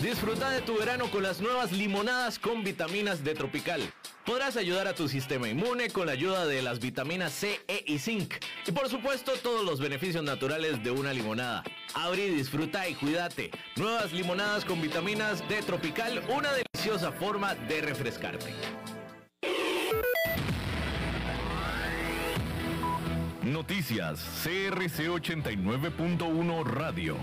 Disfruta de tu verano con las nuevas limonadas con vitaminas de Tropical. Podrás ayudar a tu sistema inmune con la ayuda de las vitaminas C, E y Zinc. Y por supuesto todos los beneficios naturales de una limonada. Abrí, disfruta y cuídate. Nuevas limonadas con vitaminas de Tropical, una deliciosa forma de refrescarte. Noticias CRC 89.1 Radio.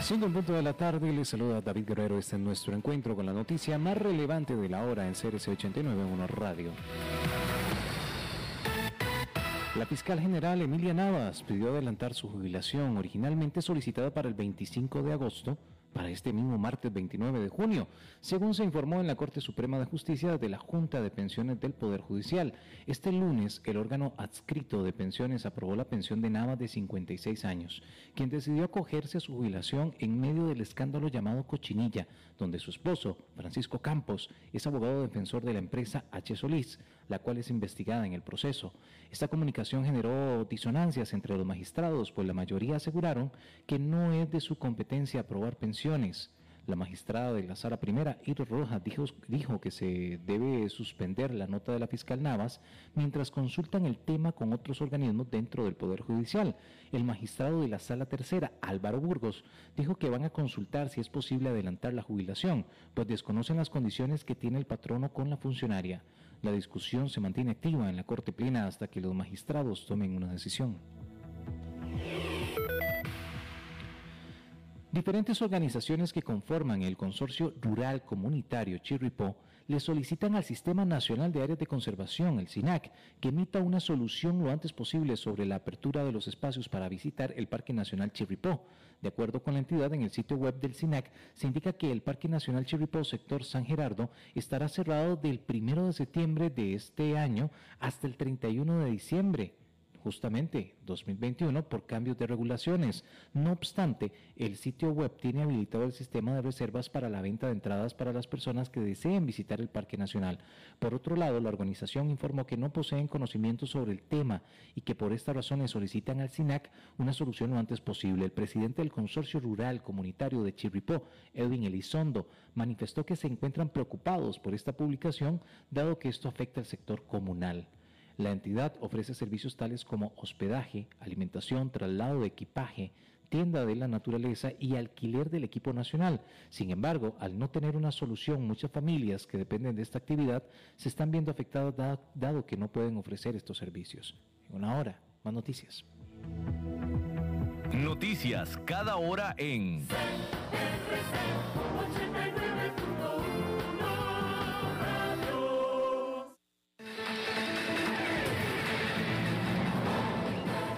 Siendo el punto de la tarde, le saluda David Guerrero. Este es nuestro encuentro con la noticia más relevante de la hora en CRC 89.1 Radio. La fiscal general Emilia Navas pidió adelantar su jubilación, originalmente solicitada para el 25 de agosto, para este mismo martes 29 de junio, según se informó en la Corte Suprema de Justicia de la Junta de Pensiones del Poder Judicial. Este lunes, el órgano adscrito de pensiones aprobó la pensión de Nava de 56 años, quien decidió acogerse a su jubilación en medio del escándalo llamado Cochinilla, donde su esposo, Francisco Campos, es abogado defensor de la empresa H. Solís, la cual es investigada en el proceso. Esta comunicación generó disonancias entre los magistrados, pues la mayoría aseguraron que no es de su competencia aprobar pensiones. La magistrada de la sala primera, Ir Rojas, dijo, dijo, que se debe suspender la nota de la fiscal Navas mientras consultan el tema con otros organismos dentro del Poder Judicial. El magistrado de la sala tercera, Álvaro Burgos, dijo que van a consultar si es posible adelantar la jubilación, pues desconocen las condiciones que tiene el patrono con la funcionaria. La discusión se mantiene activa en la Corte Plena hasta que los magistrados tomen una decisión. Diferentes organizaciones que conforman el Consorcio Rural Comunitario Chirripó le solicitan al Sistema Nacional de Áreas de Conservación, el SINAC, que emita una solución lo antes posible sobre la apertura de los espacios para visitar el Parque Nacional Chirripó. De acuerdo con la entidad, en el sitio web del SINAC se indica que el Parque Nacional Chirripó, sector San Gerardo, estará cerrado del 1 de septiembre de este año hasta el 31 de diciembre justamente 2021 por cambios de regulaciones. No obstante, el sitio web tiene habilitado el sistema de reservas para la venta de entradas para las personas que deseen visitar el Parque Nacional. Por otro lado, la organización informó que no poseen conocimiento sobre el tema y que por esta razón le solicitan al SINAC una solución lo antes posible. El presidente del Consorcio Rural Comunitario de Chirripó, Edwin Elizondo, manifestó que se encuentran preocupados por esta publicación, dado que esto afecta al sector comunal. La entidad ofrece servicios tales como hospedaje, alimentación, traslado de equipaje, tienda de la naturaleza y alquiler del equipo nacional. Sin embargo, al no tener una solución, muchas familias que dependen de esta actividad se están viendo afectadas dado, que no pueden ofrecer estos servicios. En una hora, más noticias. Noticias cada hora en...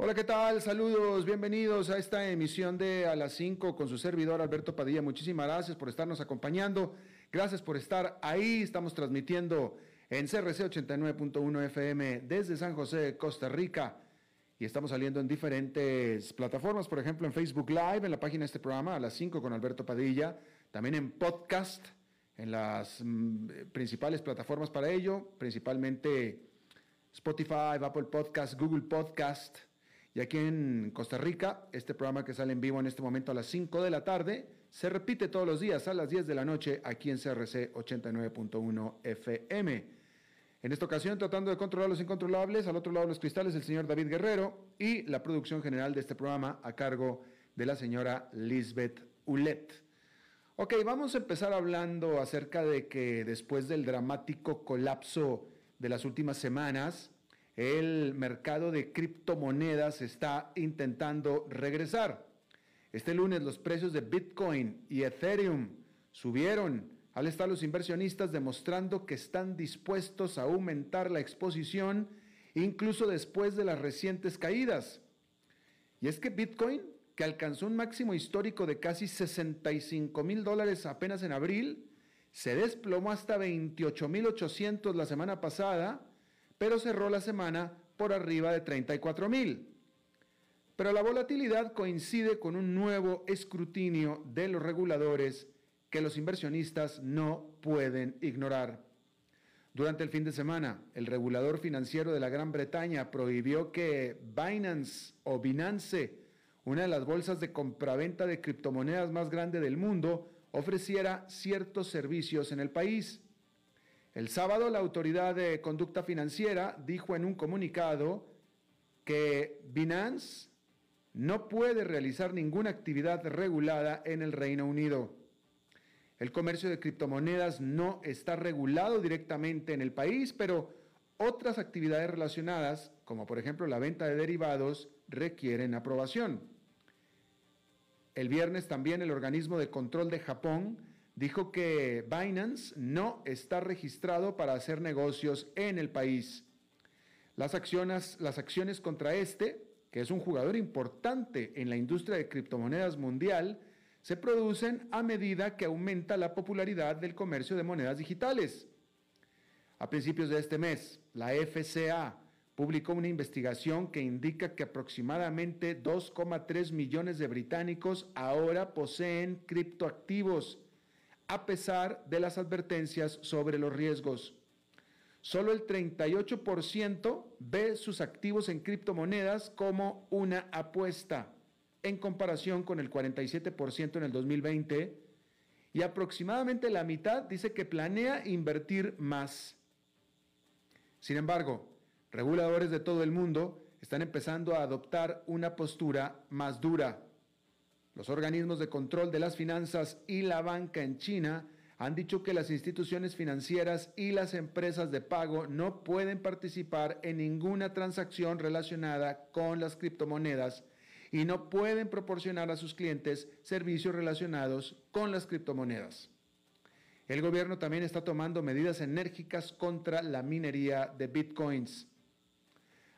Hola, ¿qué tal? Saludos, bienvenidos a esta emisión de A las 5 con su servidor Alberto Padilla. Muchísimas gracias por estarnos acompañando. Gracias por estar ahí. Estamos transmitiendo en CRC 89.1 FM desde San José, Costa Rica. Y estamos saliendo en diferentes plataformas, por ejemplo en Facebook Live, en la página de este programa, a las 5 con Alberto Padilla. También en podcast, en las mm, principales plataformas para ello, principalmente Spotify, Apple Podcast, Google Podcast y aquí en Costa Rica, este programa que sale en vivo en este momento a las 5 de la tarde, se repite todos los días a las 10 de la noche aquí en CRC 89.1 FM. En esta ocasión, tratando de controlar los incontrolables, al otro lado de los cristales, el señor David Guerrero y la producción general de este programa a cargo de la señora Lisbeth Ulet. Ok, vamos a empezar hablando acerca de que después del dramático colapso de las últimas semanas, el mercado de criptomonedas está intentando regresar. Este lunes los precios de Bitcoin y Ethereum subieron al estar los inversionistas demostrando que están dispuestos a aumentar la exposición incluso después de las recientes caídas. Y es que Bitcoin, que alcanzó un máximo histórico de casi 65 mil dólares apenas en abril, se desplomó hasta 28 mil 800 la semana pasada, pero cerró la semana por arriba de 34 mil. Pero la volatilidad coincide con un nuevo escrutinio de los reguladores que los inversionistas no pueden ignorar. Durante el fin de semana, el regulador financiero de la Gran Bretaña prohibió que Binance o Binance, una de las bolsas de compraventa de criptomonedas más grande del mundo, ofreciera ciertos servicios en el país. El sábado, la Autoridad de Conducta Financiera dijo en un comunicado que Binance no puede realizar ninguna actividad regulada en el Reino Unido. El comercio de criptomonedas no está regulado directamente en el país, pero otras actividades relacionadas, como por ejemplo la venta de derivados, requieren aprobación. El viernes también el organismo de control de Japón dijo que Binance no está registrado para hacer negocios en el país. Las acciones, contra este que es un jugador importante en la industria de criptomonedas mundial, se producen a medida que aumenta la popularidad del comercio de monedas digitales. A principios de este mes, la FCA publicó una investigación que indica que aproximadamente 2,3 millones de británicos ahora poseen criptoactivos, a pesar de las advertencias sobre los riesgos. Solo el 38% ve sus activos en criptomonedas como una apuesta, en comparación con el 47% en el 2020, y aproximadamente la mitad dice que planea invertir más. Sin embargo, reguladores de todo el mundo están empezando a adoptar una postura más dura. Los organismos de control de las finanzas y la banca en China han dicho que las instituciones financieras y las empresas de pago no pueden participar en ninguna transacción relacionada con las criptomonedas y no pueden proporcionar a sus clientes servicios relacionados con las criptomonedas. El gobierno también está tomando medidas enérgicas contra la minería de bitcoins.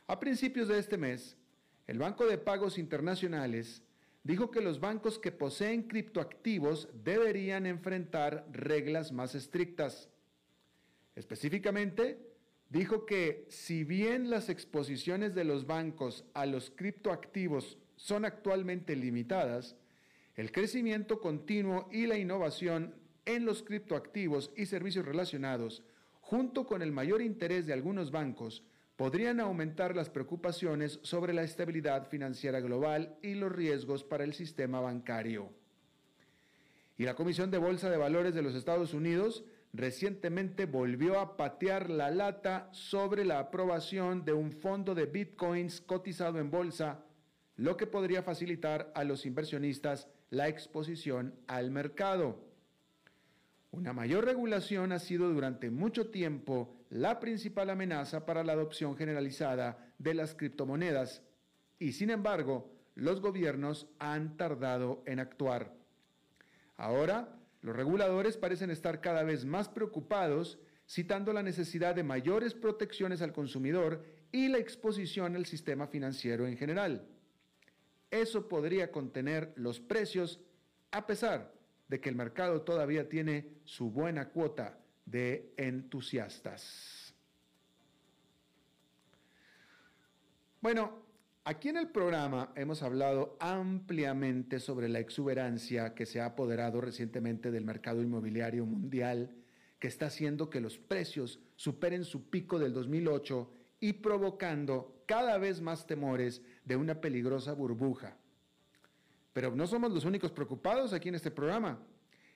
A principios de este mes, el Banco de Pagos Internacionales dijo que los bancos que poseen criptoactivos deberían enfrentar reglas más estrictas. Específicamente, dijo que si bien las exposiciones de los bancos a los criptoactivos son actualmente limitadas, el crecimiento continuo y la innovación en los criptoactivos y servicios relacionados, junto con el mayor interés de algunos bancos, podrían aumentar las preocupaciones sobre la estabilidad financiera global y los riesgos para el sistema bancario. Y la Comisión de Bolsa de Valores de los Estados Unidos recientemente volvió a patear la lata sobre la aprobación de un fondo de bitcoins cotizado en bolsa, lo que podría facilitar a los inversionistas la exposición al mercado. Una mayor regulación ha sido durante mucho tiempo la principal amenaza para la adopción generalizada de las criptomonedas y sin embargo los gobiernos han tardado en actuar. Ahora, los reguladores parecen estar cada vez más preocupados citando la necesidad de mayores protecciones al consumidor y la exposición al sistema financiero en general. Eso podría contener los precios a pesar de que el mercado todavía tiene su buena cuota de entusiastas. Bueno, aquí en el programa hemos hablado ampliamente sobre la exuberancia que se ha apoderado recientemente del mercado inmobiliario mundial, que está haciendo que los precios superen su pico del 2008 y provocando cada vez más temores de una peligrosa burbuja. Pero no somos los únicos preocupados aquí en este programa.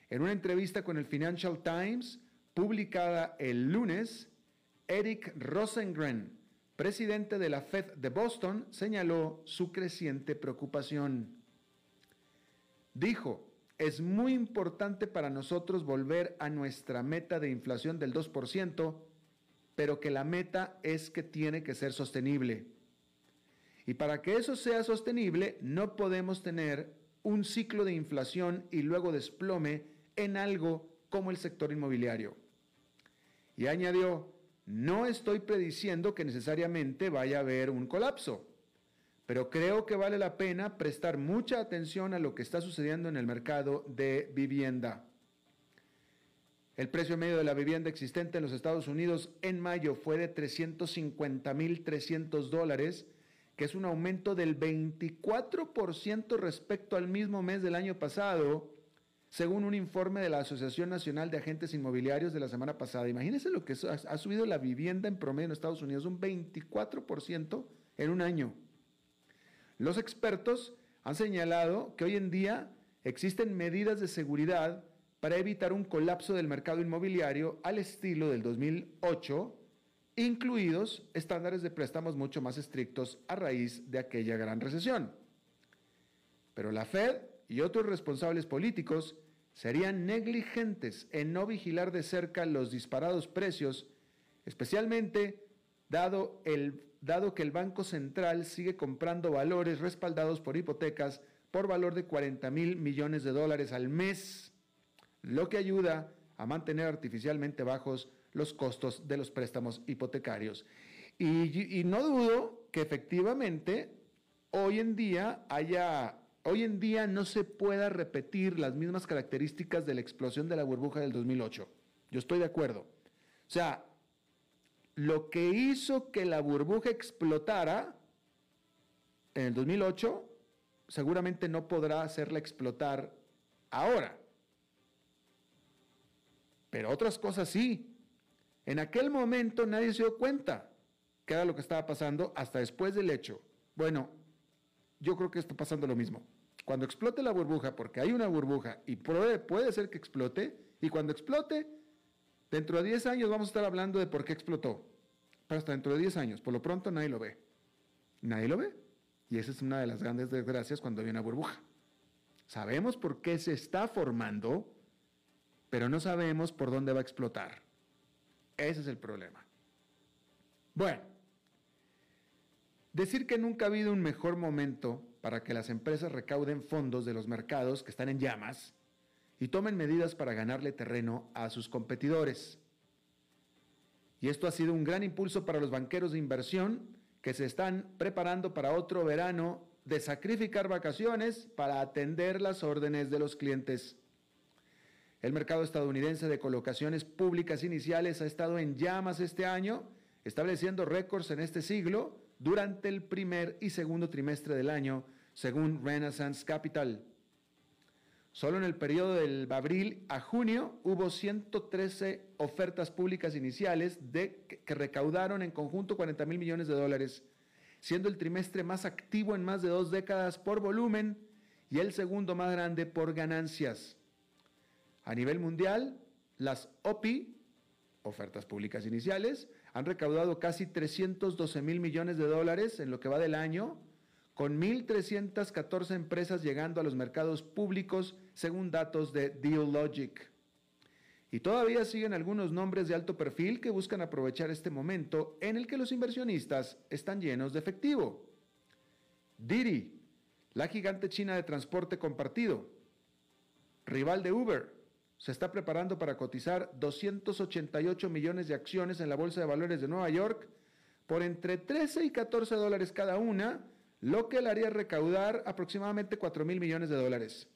En una entrevista con el Financial Times, publicada el lunes, Eric Rosengren, presidente de la Fed de Boston, señaló su creciente preocupación. Dijo, es muy importante para nosotros volver a nuestra meta de inflación del 2%, pero que la meta es que tiene que ser sostenible. Y para que eso sea sostenible, no podemos tener un ciclo de inflación y luego desplome en algo como el sector inmobiliario. Y añadió, no estoy prediciendo que necesariamente vaya a haber un colapso, pero creo que vale la pena prestar mucha atención a lo que está sucediendo en el mercado de vivienda. El precio medio de la vivienda existente en los Estados Unidos en mayo fue de 350.300 dólares, que es un aumento del 24% respecto al mismo mes del año pasado según un informe de la Asociación Nacional de Agentes Inmobiliarios de la semana pasada. Imagínense lo que ha subido la vivienda en promedio en Estados Unidos, un 24% en un año. Los expertos han señalado que hoy en día existen medidas de seguridad para evitar un colapso del mercado inmobiliario al estilo del 2008, incluidos estándares de préstamos mucho más estrictos a raíz de aquella gran recesión. Pero la Fed y otros responsables políticos serían negligentes en no vigilar de cerca los disparados precios, especialmente dado, el, dado que el Banco Central sigue comprando valores respaldados por hipotecas por valor de 40 mil millones de dólares al mes, lo que ayuda a mantener artificialmente bajos los costos de los préstamos hipotecarios. Y, y no dudo que efectivamente hoy en día haya hoy en día no se pueda repetir las mismas características de la explosión de la burbuja del 2008. Yo estoy de acuerdo. O sea, lo que hizo que la burbuja explotara en el 2008 seguramente no podrá hacerla explotar ahora. Pero otras cosas sí. En aquel momento nadie se dio cuenta que era lo que estaba pasando hasta después del hecho. Bueno, yo creo que está pasando lo mismo. Cuando explote la burbuja, porque hay una burbuja y puede, ser que explote, y cuando explote, dentro de 10 años vamos a estar hablando de por qué explotó. Pero hasta dentro de 10 años, por lo pronto nadie lo ve. Nadie lo ve. Y esa es una de las grandes desgracias cuando hay una burbuja. Sabemos por qué se está formando, pero no sabemos por dónde va a explotar. Ese es el problema. Bueno, decir que nunca ha habido un mejor momento para que las empresas recauden fondos de los mercados que están en llamas y tomen medidas para ganarle terreno a sus competidores. Y esto ha sido un gran impulso para los banqueros de inversión que se están preparando para otro verano de sacrificar vacaciones para atender las órdenes de los clientes. El mercado estadounidense de colocaciones públicas iniciales ha estado en llamas este año, estableciendo récords en este siglo durante el primer y segundo trimestre del año, según Renaissance Capital. Solo en el periodo del abril a junio hubo 113 ofertas públicas iniciales que recaudaron en conjunto 40 mil millones de dólares, siendo el trimestre más activo en más de dos décadas por volumen y el segundo más grande por ganancias. A nivel mundial, las OPI, ofertas públicas iniciales, han recaudado casi 312 mil millones de dólares en lo que va del año, con 1.314 empresas llegando a los mercados públicos según datos de DealLogic. Y todavía siguen algunos nombres de alto perfil que buscan aprovechar este momento en el que los inversionistas están llenos de efectivo. Didi, la gigante china de transporte compartido, rival de Uber, se está preparando para cotizar 288 millones de acciones en la Bolsa de Valores de Nueva York por entre 13 y 14 dólares cada una lo que le haría recaudar aproximadamente 4 mil millones de dólares.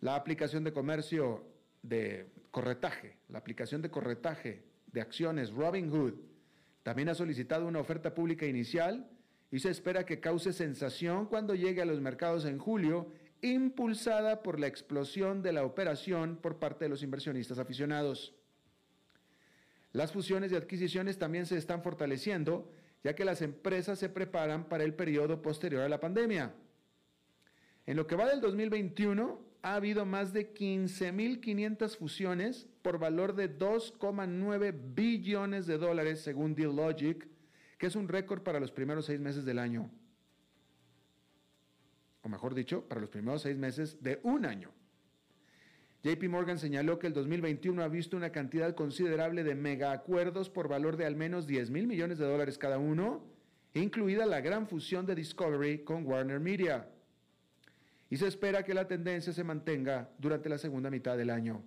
La aplicación de comercio de corretaje, la aplicación de corretaje de acciones Robinhood, también ha solicitado una oferta pública inicial y se espera que cause sensación cuando llegue a los mercados en julio, impulsada por la explosión de la operación por parte de los inversionistas aficionados. Las fusiones y adquisiciones también se están fortaleciendo ya que las empresas se preparan para el periodo posterior a la pandemia. En lo que va del 2021, ha habido más de 15.500 fusiones por valor de 2,9 billones de dólares según Dealogic, que es un récord para los primeros seis meses del año. O mejor dicho, para los primeros seis meses de un año. JP Morgan señaló que el 2021 ha visto una cantidad considerable de mega acuerdos por valor de al menos 10 mil millones de dólares cada uno, incluida la gran fusión de Discovery con Warner Media. Y se espera que la tendencia se mantenga durante la segunda mitad del año.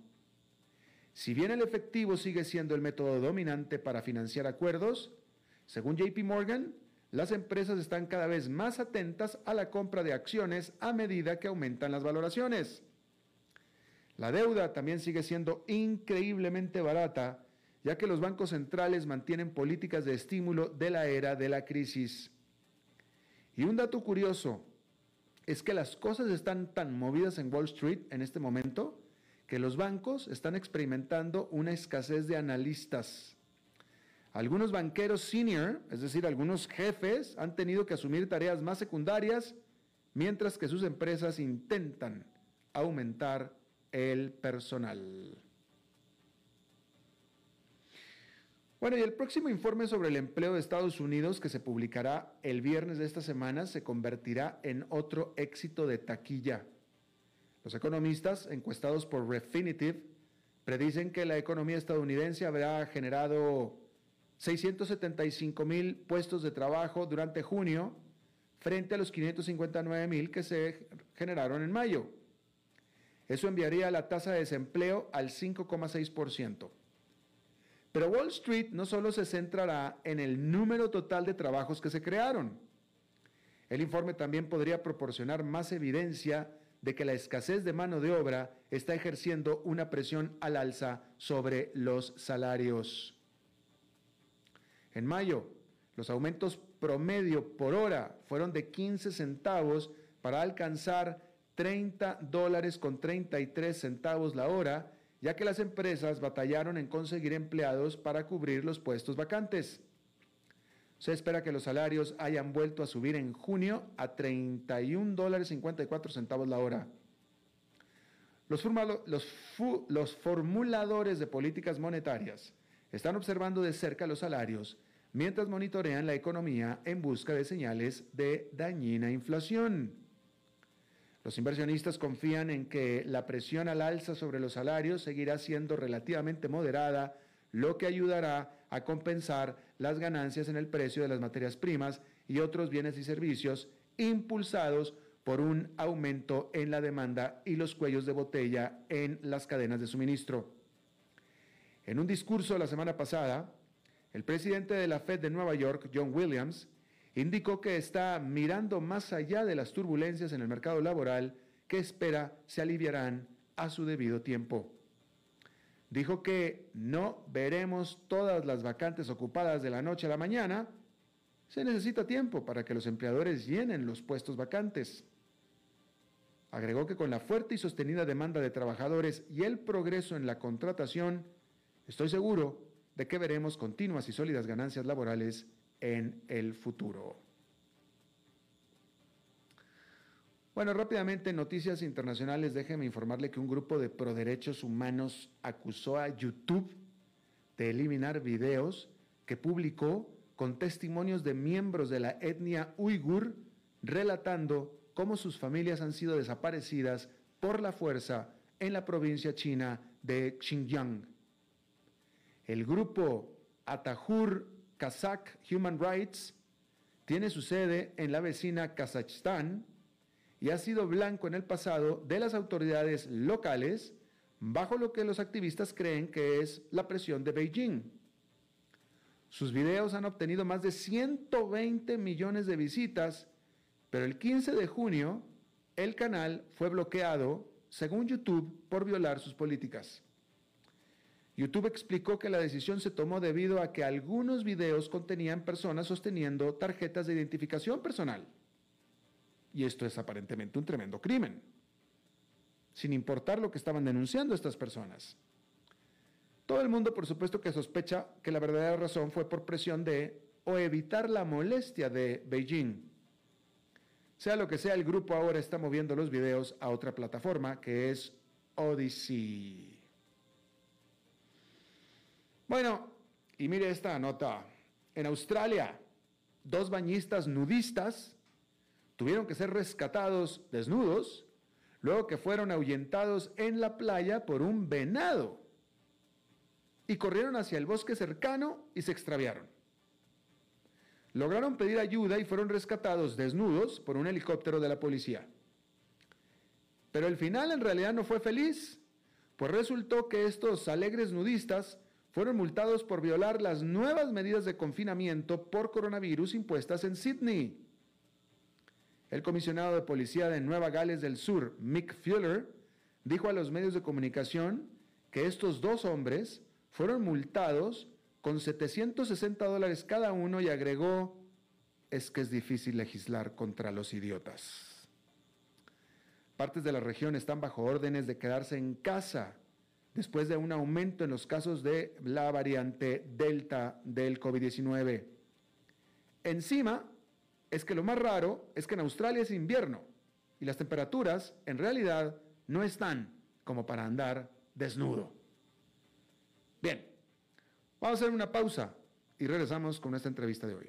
Si bien el efectivo sigue siendo el método dominante para financiar acuerdos, según JP Morgan, las empresas están cada vez más atentas a la compra de acciones a medida que aumentan las valoraciones. La deuda también sigue siendo increíblemente barata, ya que los bancos centrales mantienen políticas de estímulo de la era de la crisis. Y un dato curioso es que las cosas están tan movidas en Wall Street en este momento que los bancos están experimentando una escasez de analistas. Algunos banqueros senior, es decir, algunos jefes, han tenido que asumir tareas más secundarias, mientras que sus empresas intentan aumentar el personal. Bueno, y el próximo informe sobre el empleo de Estados Unidos, que se publicará el viernes de esta semana, se convertirá en otro éxito de taquilla. Los economistas, encuestados por Refinitiv, predicen que la economía estadounidense habrá generado 675 mil puestos de trabajo durante junio, frente a los 559 mil que se generaron en mayo. Eso enviaría la tasa de desempleo al 5,6%. Pero Wall Street no solo se centrará en el número total de trabajos que se crearon. El informe también podría proporcionar más evidencia de que la escasez de mano de obra está ejerciendo una presión al alza sobre los salarios. En mayo, los aumentos promedio por hora fueron de 15 centavos para alcanzar 30 dólares con 33 centavos la hora, ya que las empresas batallaron en conseguir empleados para cubrir los puestos vacantes. Se espera que los salarios hayan vuelto a subir en junio a 31 dólares 54 centavos la hora. Los, los formuladores de políticas monetarias están observando de cerca los salarios mientras monitorean la economía en busca de señales de dañina inflación. Los inversionistas confían en que la presión al alza sobre los salarios seguirá siendo relativamente moderada, lo que ayudará a compensar las ganancias en el precio de las materias primas y otros bienes y servicios impulsados por un aumento en la demanda y los cuellos de botella en las cadenas de suministro. En un discurso la semana pasada, el presidente de la Fed de Nueva York, John Williams, indicó que está mirando más allá de las turbulencias en el mercado laboral que espera se aliviarán a su debido tiempo. Dijo que no veremos todas las vacantes ocupadas de la noche a la mañana. Se necesita tiempo para que los empleadores llenen los puestos vacantes. Agregó que con la fuerte y sostenida demanda de trabajadores y el progreso en la contratación, estoy seguro de que veremos continuas y sólidas ganancias laborales en el futuro. Bueno, rápidamente, noticias internacionales. Déjeme informarle que un grupo de proderechos humanos acusó a YouTube de eliminar videos que publicó con testimonios de miembros de la etnia uigur relatando cómo sus familias han sido desaparecidas por la fuerza en la provincia china de Xinjiang. El grupo Atahur Kazakh Human Rights tiene su sede en la vecina Kazajstán y ha sido blanco en el pasado de las autoridades locales bajo lo que los activistas creen que es la presión de Beijing. Sus videos han obtenido más de 120 millones de visitas, pero el 15 de junio el canal fue bloqueado, según YouTube, por violar sus políticas. YouTube explicó que la decisión se tomó debido a que algunos videos contenían personas sosteniendo tarjetas de identificación personal. Y esto es aparentemente un tremendo crimen, sin importar lo que estaban denunciando estas personas. Todo el mundo, por supuesto, que sospecha que la verdadera razón fue por presión de o evitar la molestia de Beijing. Sea lo que sea, el grupo ahora está moviendo los videos a otra plataforma que es Odyssey. Bueno, y mire esta nota. En Australia, dos bañistas nudistas tuvieron que ser rescatados desnudos luego que fueron ahuyentados en la playa por un venado y corrieron hacia el bosque cercano y se extraviaron. Lograron pedir ayuda y fueron rescatados desnudos por un helicóptero de la policía. Pero el final en realidad no fue feliz, pues resultó que estos alegres nudistas fueron multados por violar las nuevas medidas de confinamiento por coronavirus impuestas en Sydney. El comisionado de policía de Nueva Gales del Sur, Mick Fuller, dijo a los medios de comunicación que estos dos hombres fueron multados con 760 dólares cada uno y agregó, es que es difícil legislar contra los idiotas. Partes de la región están bajo órdenes de quedarse en casa después de un aumento en los casos de la variante Delta del COVID-19. Encima, es que lo más raro es que en Australia es invierno y las temperaturas en realidad no están como para andar desnudo. Bien, vamos a hacer una pausa y regresamos con esta entrevista de hoy.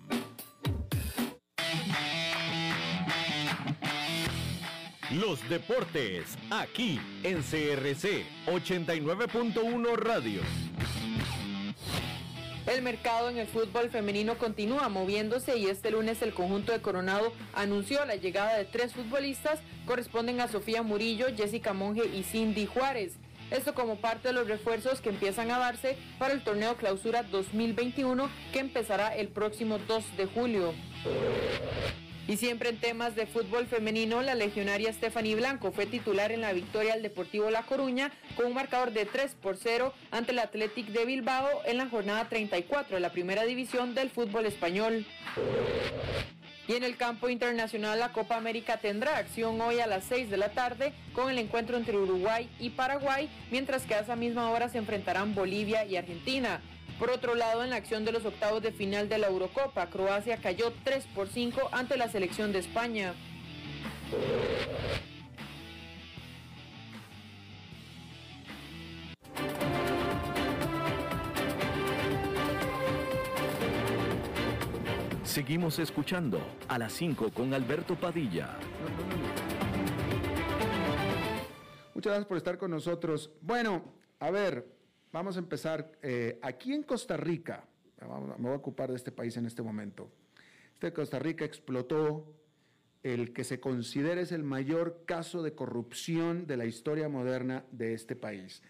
Los deportes, aquí en CRC 89.1 Radio. El mercado en el fútbol femenino continúa moviéndose y este lunes el conjunto de Coronado anunció la llegada de tres futbolistas, corresponden a Sofía Murillo, Jessica Monge y Cindy Juárez. Esto como parte de los refuerzos que empiezan a darse para el torneo clausura 2021 que empezará el próximo 2 de julio. Y siempre en temas de fútbol femenino, la legionaria Stephanie Blanco fue titular en la victoria al Deportivo La Coruña con un marcador de 3 por 0 ante el Athletic de Bilbao en la jornada 34 de la primera división del fútbol español. Y en el campo internacional la Copa América tendrá acción hoy a las 6 de la tarde con el encuentro entre Uruguay y Paraguay, mientras que a esa misma hora se enfrentarán Bolivia y Argentina. Por otro lado, en la acción de los octavos de final de la Eurocopa, Croacia cayó 3 por 5 ante la selección de España. Seguimos escuchando a las 5 con Alberto Padilla. Muchas gracias por estar con nosotros. Bueno, a ver, Vamos a empezar eh, aquí en Costa Rica. Me voy a ocupar de este país en este momento. Este Costa Rica explotó el que se considera es el mayor caso de corrupción de la historia moderna de este país.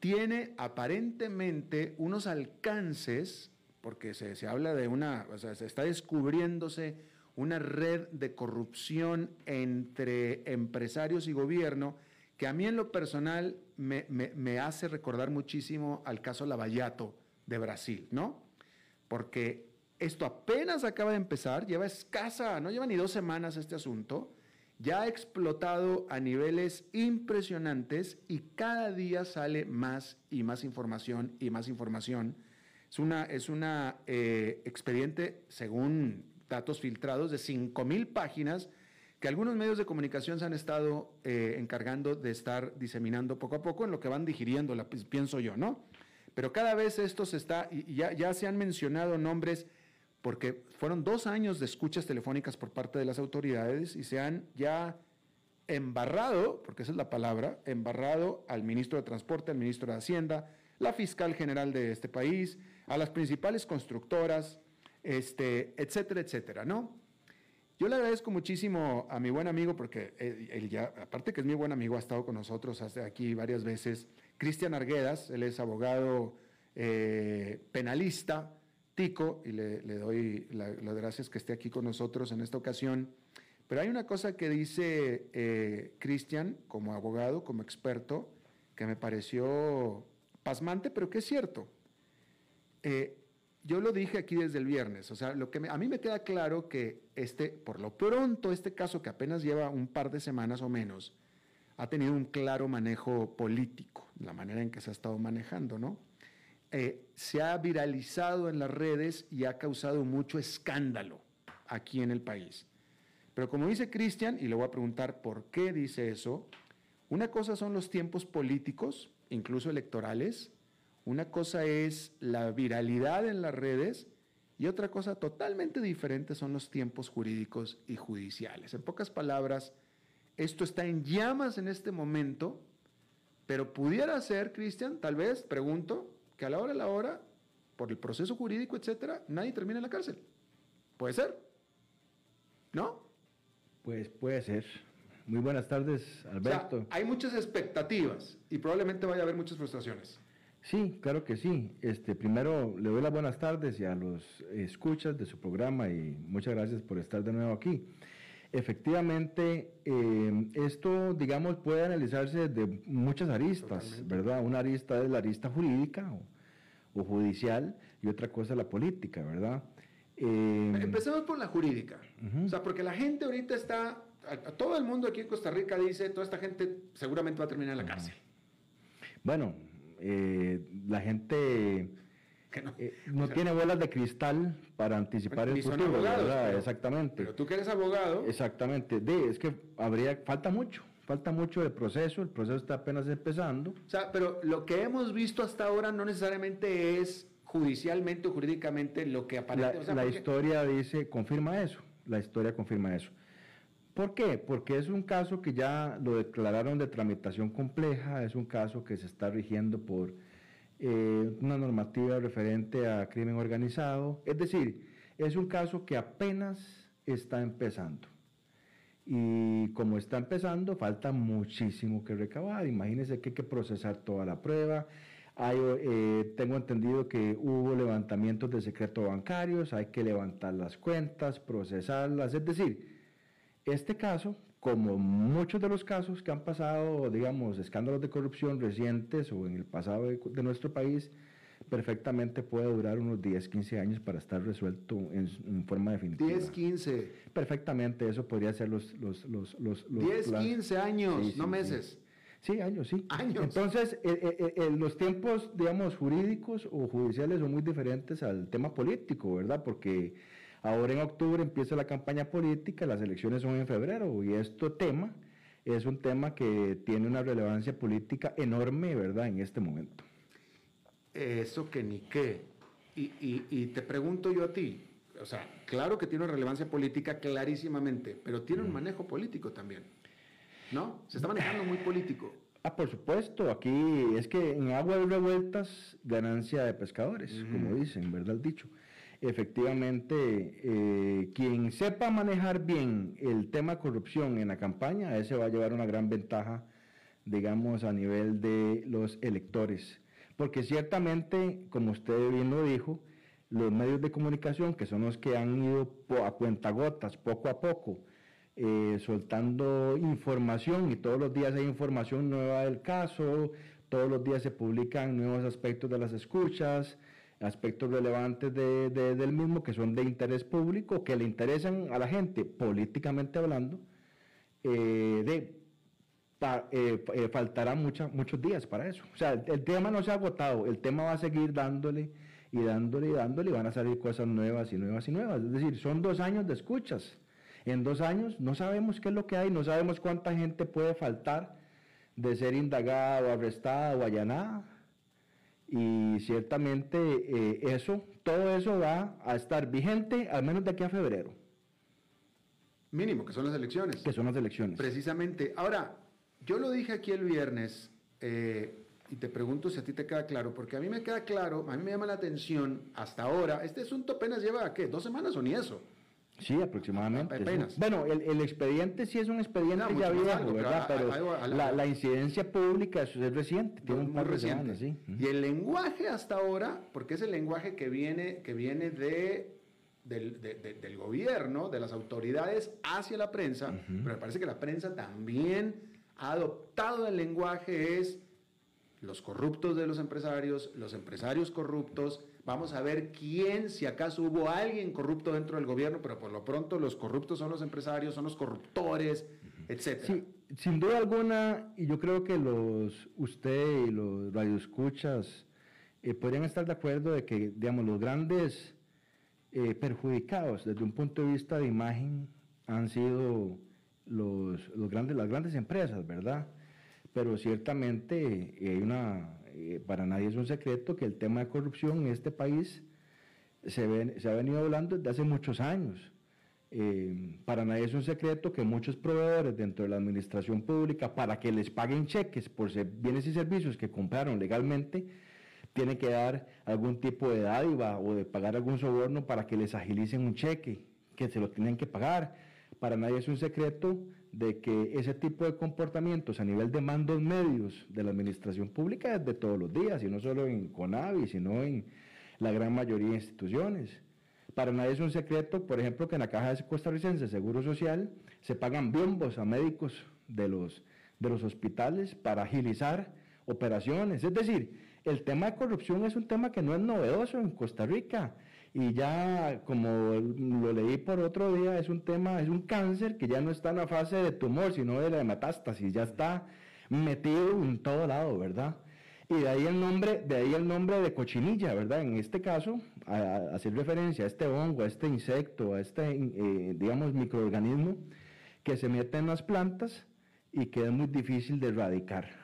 Tiene aparentemente unos alcances, porque se, se habla de una, o sea, se está descubriéndose una red de corrupción entre empresarios y gobierno que a mí en lo personal me, hace recordar muchísimo al caso Lavallato de Brasil, ¿no? Porque esto apenas acaba de empezar, lleva escasa, no lleva ni dos semanas este asunto, ya ha explotado a niveles impresionantes y cada día sale más y más información y más información. Es una, es una eh, expediente, según datos filtrados, de 5.000 páginas que algunos medios de comunicación se han estado eh, encargando de estar diseminando poco a poco en lo que van digiriendo, la, pienso yo, ¿no? Pero cada vez esto se está, y ya, ya se han mencionado nombres, porque fueron dos años de escuchas telefónicas por parte de las autoridades y se han ya embarrado, porque esa es la palabra, embarrado al ministro de Transporte, al ministro de Hacienda, la fiscal general de este país, a las principales constructoras, este, etcétera, etcétera, ¿no? Yo le agradezco muchísimo a mi buen amigo, porque él, ya, aparte que es mi buen amigo, ha estado con nosotros aquí varias veces, Cristian Arguedas, él es abogado eh, penalista, Tico y le, doy las gracias que esté aquí con nosotros en esta ocasión. Pero hay una cosa que dice eh, Cristian como abogado, como experto, que me pareció pasmante, pero que es cierto. Eh, yo lo dije aquí desde el viernes, o sea, lo que a mí me queda claro que este, por lo pronto, este caso que apenas lleva un par de semanas o menos, ha tenido un claro manejo político, la manera en que se ha estado manejando, ¿no? Eh, se ha viralizado en las redes y ha causado mucho escándalo aquí en el país. Pero como dice Cristian, y le voy a preguntar por qué dice eso, una cosa son los tiempos políticos, incluso electorales, una cosa es la viralidad en las redes y otra cosa totalmente diferente son los tiempos jurídicos y judiciales. En pocas palabras, esto está en llamas en este momento, pero pudiera ser, Cristian, tal vez, pregunto, que a la hora de la hora, por el proceso jurídico, etcétera, nadie termina en la cárcel. ¿Puede ser? ¿No? Pues puede ser. Muy buenas tardes, Alberto. hay muchas expectativas y probablemente vaya a haber muchas frustraciones. Sí, claro que sí. Este, primero le doy las buenas tardes y a los escuchas de su programa y muchas gracias por estar de nuevo aquí. Efectivamente, eh, esto, digamos, puede analizarse de muchas aristas, ¿verdad? Una arista es la arista jurídica o, judicial y otra cosa la política, ¿verdad? Eh, Empecemos por la jurídica. O sea, porque la gente ahorita está, todo el mundo aquí en Costa Rica dice, toda esta gente seguramente va a terminar en la cárcel. Bueno, eh, la gente eh, no, tiene bolas de cristal para anticipar el futuro, Exactamente. Pero tú que eres abogado. Exactamente. De, es que habría, falta mucho, falta mucho de proceso, el proceso está apenas empezando. O sea, pero lo que hemos visto hasta ahora no necesariamente es judicialmente o jurídicamente lo que aparece. La, historia dice, confirma eso, la historia confirma eso. ¿Por qué? Porque es un caso que ya lo declararon de tramitación compleja, es un caso que se está rigiendo por eh, una normativa referente a crimen organizado, es decir, es un caso que apenas está empezando. Y como está empezando, falta muchísimo que recabar. Imagínense que hay que procesar toda la prueba. Eh, tengo entendido que hubo levantamientos de secreto bancarios, hay que levantar las cuentas, procesarlas. Es decir, este caso, como muchos de los casos que han pasado, digamos, escándalos de corrupción recientes o en el pasado de, nuestro país, perfectamente puede durar unos 10, 15 años para estar resuelto en, forma definitiva. 10, 15. Perfectamente, eso podría ser los... los, los, los, 10, 15 años, no meses. Sí. años, sí. Años. Entonces, eh, eh, eh, los tiempos, digamos, jurídicos o judiciales son muy diferentes al tema político, ¿verdad? Porque Ahora en octubre empieza la campaña política, las elecciones son en febrero y este tema es un tema que tiene una relevancia política enorme, ¿verdad?, en este momento. Eso que ni qué. Y, te pregunto yo a ti, o sea, claro que tiene una relevancia política clarísimamente, pero tiene un manejo político también, ¿no? Se está manejando muy político. Ah, por supuesto, aquí es que en agua de revueltas, ganancia de pescadores, como dicen, ¿verdad? El dicho efectivamente eh, quien sepa manejar bien el tema corrupción en la campaña, ese va a llevar una gran ventaja, digamos, a nivel de los electores. Porque ciertamente, como usted bien lo dijo, los medios de comunicación, que son los que han ido a cuentagotas, poco a poco, eh, soltando información y todos los días hay información nueva del caso, todos los días se publican nuevos aspectos de las escuchas, aspectos relevantes del mismo que son de interés público, que le interesan a la gente políticamente hablando, eh, de, eh, eh, faltará muchos días para eso. O sea, el, tema no se ha agotado, el tema va a seguir dándole y dándole y dándole y van a salir cosas nuevas y nuevas y nuevas. Es decir, son dos años de escuchas. En dos años no sabemos qué es lo que hay, no sabemos cuánta gente puede faltar de ser indagada o arrestada o allanada y ciertamente eh, eso, todo eso va a estar vigente al menos de aquí a febrero. Mínimo, que son las elecciones. Que son las elecciones. Precisamente. Ahora, yo lo dije aquí el viernes eh, y te pregunto si a ti te queda claro, porque a mí me queda claro, a mí me llama la atención hasta ahora, este asunto apenas lleva, ¿qué? ¿Dos semanas o ni eso? Sí, aproximadamente. Apenas. Bueno, el, el, expediente sí es un expediente ya viejo, ¿verdad? Pero, la, la, incidencia pública es, reciente, tiene un par de semanas, sí. Y el lenguaje hasta ahora, porque es el lenguaje que viene, que viene de, del, del gobierno, de las autoridades hacia la prensa, pero me parece que la prensa también ha adoptado el lenguaje es los corruptos de los empresarios, los empresarios corruptos, Vamos a ver quién, si acaso hubo alguien corrupto dentro del gobierno, pero por lo pronto los corruptos son los empresarios, son los corruptores, etcétera. Sí, sin duda alguna, y yo creo que los usted y los radioescuchas eh, podrían estar de acuerdo de que, digamos, los grandes eh, perjudicados desde un punto de vista de imagen han sido los, los grandes, las grandes empresas, ¿verdad? Pero ciertamente eh, hay una eh, para nadie es un secreto que el tema de corrupción en este país se, ha venido hablando desde hace muchos años. Eh, para nadie es un secreto que muchos proveedores dentro de la administración pública, para que les paguen cheques por bienes y servicios que compraron legalmente, tienen que dar algún tipo de dádiva o de pagar algún soborno para que les agilicen un cheque, que se lo tienen que pagar. Para nadie es un secreto de que ese tipo de comportamientos a nivel de mandos medios de la administración pública es de todos los días, y no solo en CONAVI, sino en la gran mayoría de instituciones. Para nadie es un secreto, por ejemplo, que en la Caja de Costarricense Seguro Social se pagan biombos a médicos de los, de los hospitales para agilizar operaciones. Es decir, el tema de corrupción es un tema que no es novedoso en Costa Rica y ya como lo leí por otro día, es un tema, es un cáncer que ya no está en la fase de tumor, sino de la metástasis, ya está metido en todo lado, ¿verdad? Y de ahí el nombre, de ahí el nombre de cochinilla, ¿verdad? En este caso, a, hacer referencia a este hongo, a este insecto, a este, eh, digamos, microorganismo que se mete en las plantas y que es muy difícil de erradicar.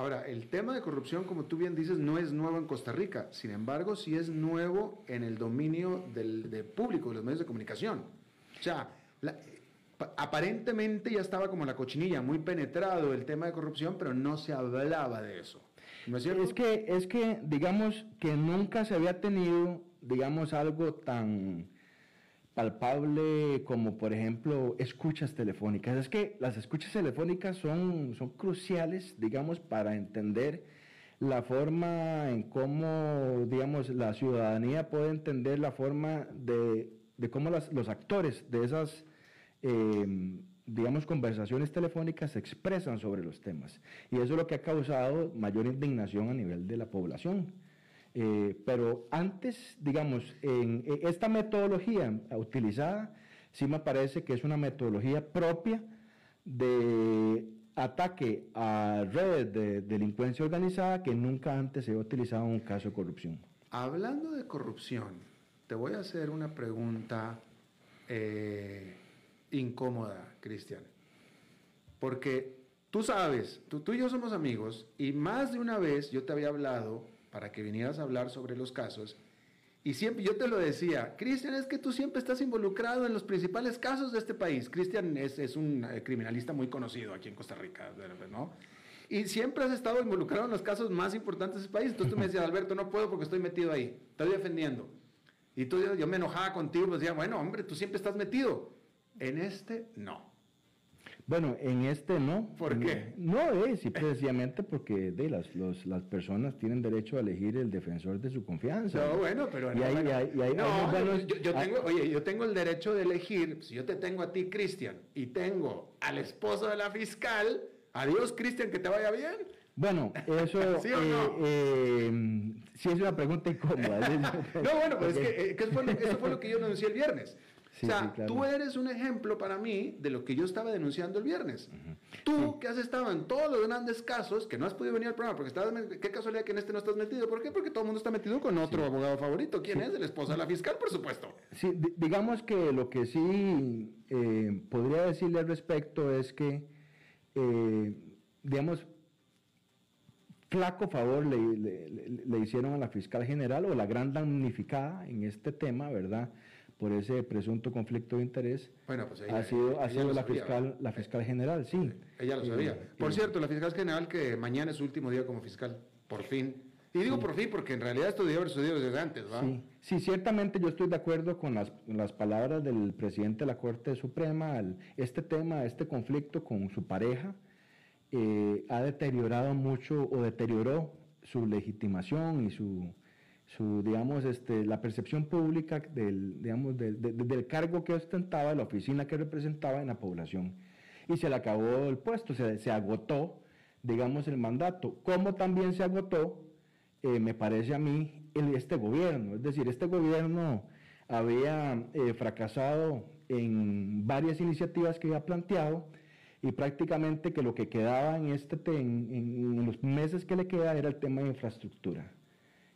Ahora, el tema de corrupción, como tú bien dices, no es nuevo en Costa Rica. Sin embargo, sí es nuevo en el dominio del, público, de los medios de comunicación. O sea, aparentemente ya estaba como la cochinilla, muy penetrado el tema de corrupción, pero no se hablaba de eso. ¿No es? Es que, es que, digamos, que nunca se había tenido, digamos, algo tan palpable como por ejemplo escuchas telefónicas. Es que las escuchas telefónicas son, son cruciales, digamos, para entender la forma en cómo, digamos, la ciudadanía puede entender la forma de, de cómo los actores de esas, em, digamos, conversaciones telefónicas se expresan sobre los temas. Y eso es lo que ha causado mayor indignación a nivel de la población. Eh, pero antes, digamos, en, esta metodología utilizada, sí me parece que es una metodología propia de ataque a redes de delincuencia organizada que nunca antes se había utilizado en un caso de corrupción. Hablando de corrupción, te voy a hacer una pregunta eh, incómoda, Cristian. Porque tú sabes, tú, tú y yo somos amigos y más de una vez yo te había hablado para que vinieras a hablar sobre los casos. Y siempre yo te lo decía, Cristian, es que tú siempre estás involucrado en los principales casos de este país. Cristian es, un eh, criminalista muy conocido aquí en Costa Rica, ¿no? Y siempre has estado involucrado en los casos más importantes de este país. Entonces tú me decías, Alberto, no puedo porque estoy metido ahí, estoy defendiendo. Y tú, yo, me enojaba contigo, pues decía, bueno, hombre, tú siempre estás metido. En este, no. Bueno, en este no. ¿Por qué? No, es y precisamente porque de las, las personas tienen derecho a elegir el defensor de su confianza. No, bueno, pero no, yo, tengo, oye, yo tengo el derecho de elegir, si yo te tengo a ti, Cristian, y tengo al esposo de la fiscal, adiós, Cristian, que te vaya bien. Bueno, eso ¿Sí, o no? Eh, eh, sí es una pregunta incómoda. no, bueno, pues es que, eh, eso, fue lo, eso fue lo que yo denuncié el viernes o sea, tú eres un ejemplo para mí de lo que yo estaba denunciando el viernes. Tú que has estado en todos los grandes casos, que no has podido venir al programa, porque estás, qué casualidad que en este no estás metido. ¿Por qué? Porque todo el mundo está metido con otro abogado favorito. ¿Quién es? El esposo de la fiscal, por supuesto. Sí, digamos que lo que sí eh, podría decirle al respecto es que, eh, digamos, flaco favor le, le, hicieron a la fiscal general o la gran damnificada en este tema, ¿verdad? Por ese presunto conflicto de interés bueno, pues ha sido, ha sido la, fiscal, la fiscal general, sí. Ella lo sabía. Por cierto, la fiscal general que mañana es su último día como fiscal, por fin. Y digo por fin porque en realidad esto debió haber sucedido desde antes, ¿va? Sí, sí, ciertamente yo estoy de acuerdo con las, las palabras del presidente de la Corte Suprema. este tema, este conflicto con su pareja, eh, ha deteriorado mucho o deterioró su legitimación y su, su digamos, este, la percepción pública del, digamos, del- de- de- cargo que ostentaba, la oficina que representaba en la población. Y se le acabó el puesto, se, se agotó, digamos, el mandato. Como también se agotó, eh, me parece a mí, este gobierno. Es decir, este gobierno había eh, fracasado en varias iniciativas que había planteado y prácticamente que lo que quedaba en, este, te- en, en- en los meses que le queda era el tema de infraestructura.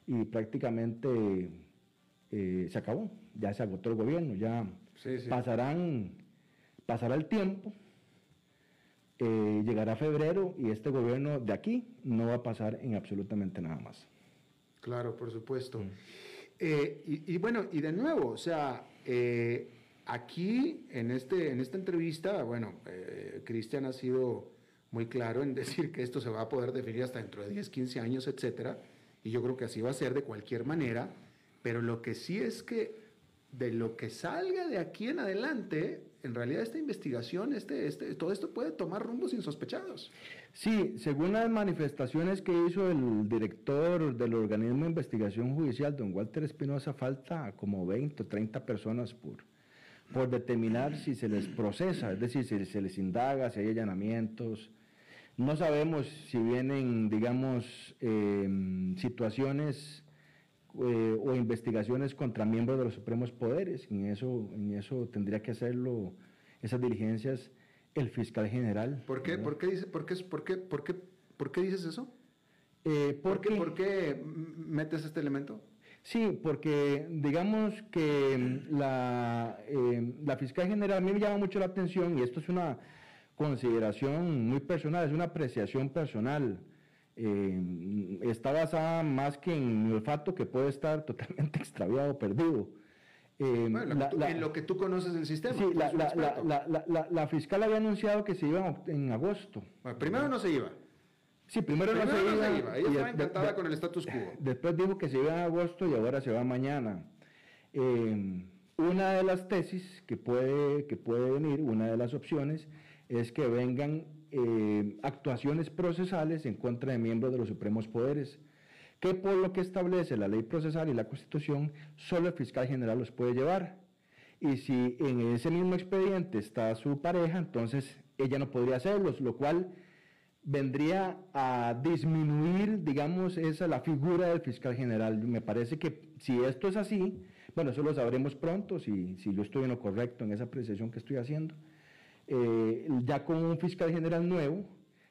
Y prácticamente eh, se acabó, ya se agotó el gobierno, ya Sí, sí. pasarán, pasará el tiempo, eh, llegará febrero y este gobierno de aquí no va a pasar en absolutamente nada más. Claro, por supuesto. Mm. Eh, y, y bueno, y de nuevo, o sea, aquí en, este, en esta entrevista, bueno, Cristian ha sido muy claro en decir que esto se va a poder definir hasta dentro de 10, 15 años, etcétera, y yo creo que así va a ser de cualquier manera, pero lo que sí es que de lo que salga de aquí en adelante, en realidad esta investigación, este, este, todo esto puede tomar rumbos insospechados. Sí, según las manifestaciones que hizo el director del organismo de investigación judicial, don Walter Espinosa, falta como 20 o 30 personas por, por determinar si se les procesa, es decir, si se les indaga, si hay allanamientos. No sabemos si vienen, digamos, eh, situaciones eh, o investigaciones contra miembros de los supremos poderes. En eso, en eso tendría que hacerlo, esas diligencias, el fiscal general. ¿Por qué, por qué, dice- por qué, por qué, por qué, por qué dices eso? Eh, ¿Por qué, porque- por qué metes este elemento? Sí, porque digamos que mm, la, eh, la fiscal general, a mí me llama mucho la atención y esto es una consideración muy personal, es una apreciación personal. eh, está basada más que en mi olfato que puede estar totalmente extraviado, perdido. Eh, Bueno, la- tú- la- en lo que tú conoces del sistema. sí, tú la, la- fiscal había anunciado que se iba en, agosto. Bueno, primero no se iba. Sí, primero, Primero no se iba. Ella y estaba de- encantada de- con el status quo. Después dijo que se iba en agosto y ahora se va mañana. Eh, una de las tesis que puede, que puede venir, una de las opciones, es que vengan eh, actuaciones procesales en contra de miembros de los supremos poderes, que por lo que establece la ley procesal y la constitución, solo el fiscal general los puede llevar. Y si en ese mismo expediente está su pareja, entonces ella no podría hacerlos, lo cual vendría a disminuir, digamos, esa la figura del fiscal general. Me parece que si esto es así, bueno, eso lo sabremos pronto, si, si yo estoy en lo correcto en esa apreciación que estoy haciendo. Eh, ya con un fiscal general nuevo,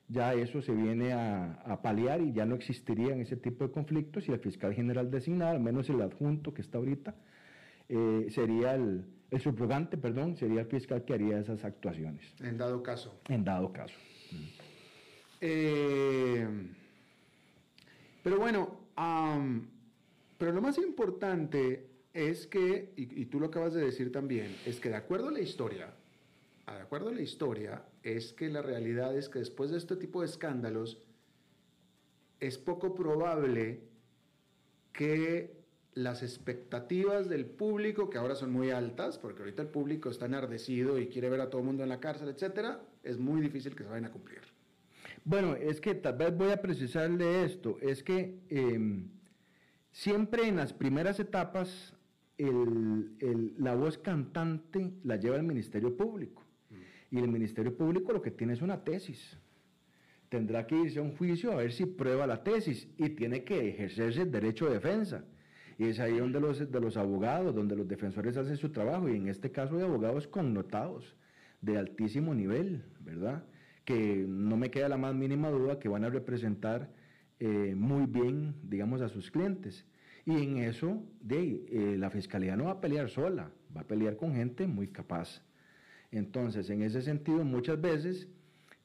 ya eso se viene a, a paliar y ya no existirían ese tipo de conflictos y el fiscal general designado, al menos el adjunto que está ahorita, eh, sería el, el subrogante, perdón, sería el fiscal que haría esas actuaciones, En dado caso. en dado caso. Eh, pero bueno, pero lo más importante es que, y, y tú lo acabas de decir también, es que de acuerdo a la historia, de acuerdo a la historia, es que la realidad es que después de este tipo de escándalos, es poco probable que las expectativas del público, que ahora son muy altas, porque ahorita el público está enardecido y quiere ver a todo el mundo en la cárcel, etcétera, es muy difícil que se vayan a cumplir. Bueno, es que tal vez voy a precisarle esto, es que eh, siempre en las primeras etapas la voz cantante la lleva el Ministerio Público y el Ministerio Público lo que tiene es una tesis. Tendrá que irse a un juicio a ver si prueba la tesis y tiene que ejercerse el derecho de defensa. Y es ahí donde los, de los abogados, donde los defensores hacen su trabajo y en este caso hay abogados connotados de altísimo nivel, ¿verdad? Que no me queda la más mínima duda que van a representar eh, muy bien, digamos, a sus clientes. Y en eso, de, eh, la fiscalía no va a pelear sola, va a pelear con gente muy capaz. Entonces, en ese sentido, muchas veces,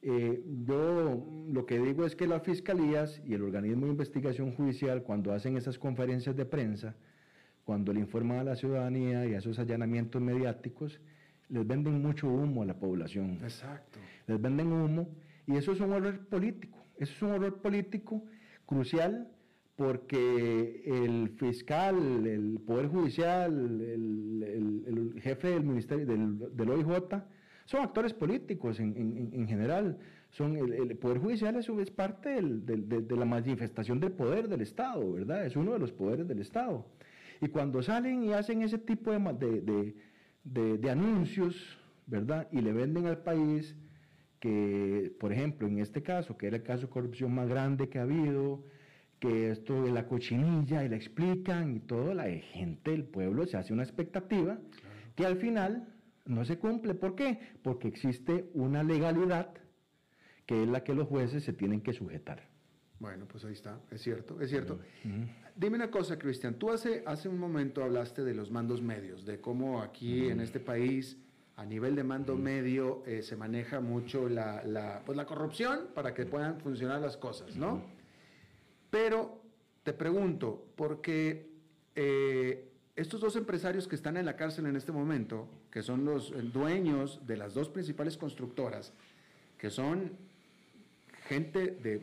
eh, yo lo que digo es que las fiscalías y el organismo de investigación judicial, cuando hacen esas conferencias de prensa, cuando le informan a la ciudadanía y a esos allanamientos mediáticos, les venden mucho humo a la población Exacto. les venden humo y eso es un horror político, eso es un horror político crucial porque el fiscal, el Poder Judicial, el, jefe del Ministerio del, del, OIJ, son actores políticos en, general. Son el, Poder Judicial es, es parte de, la manifestación del poder del Estado, ¿verdad? Es uno de los poderes del Estado. Y cuando salen y hacen ese tipo de, de anuncios, ¿verdad? Y le venden al país que, por ejemplo, en este caso, que era el caso de corrupción más grande que ha habido, que esto de la cochinilla y la explican y todo, la gente del pueblo se hace una expectativa que al final no se cumple. ¿Por qué? Porque existe una legalidad que es la que los jueces se tienen que sujetar. Bueno, pues ahí está, es cierto, es cierto. Dime una cosa, Cristian, tú hace, hace un momento hablaste de los mandos medios, de cómo aquí en este país, a nivel de mando medio, eh, se maneja mucho la, la, pues la corrupción para que puedan funcionar las cosas, ¿no? Pero te pregunto, porque eh, estos dos empresarios que están en la cárcel en este momento, que son los dueños de las dos principales constructoras, que son gente de,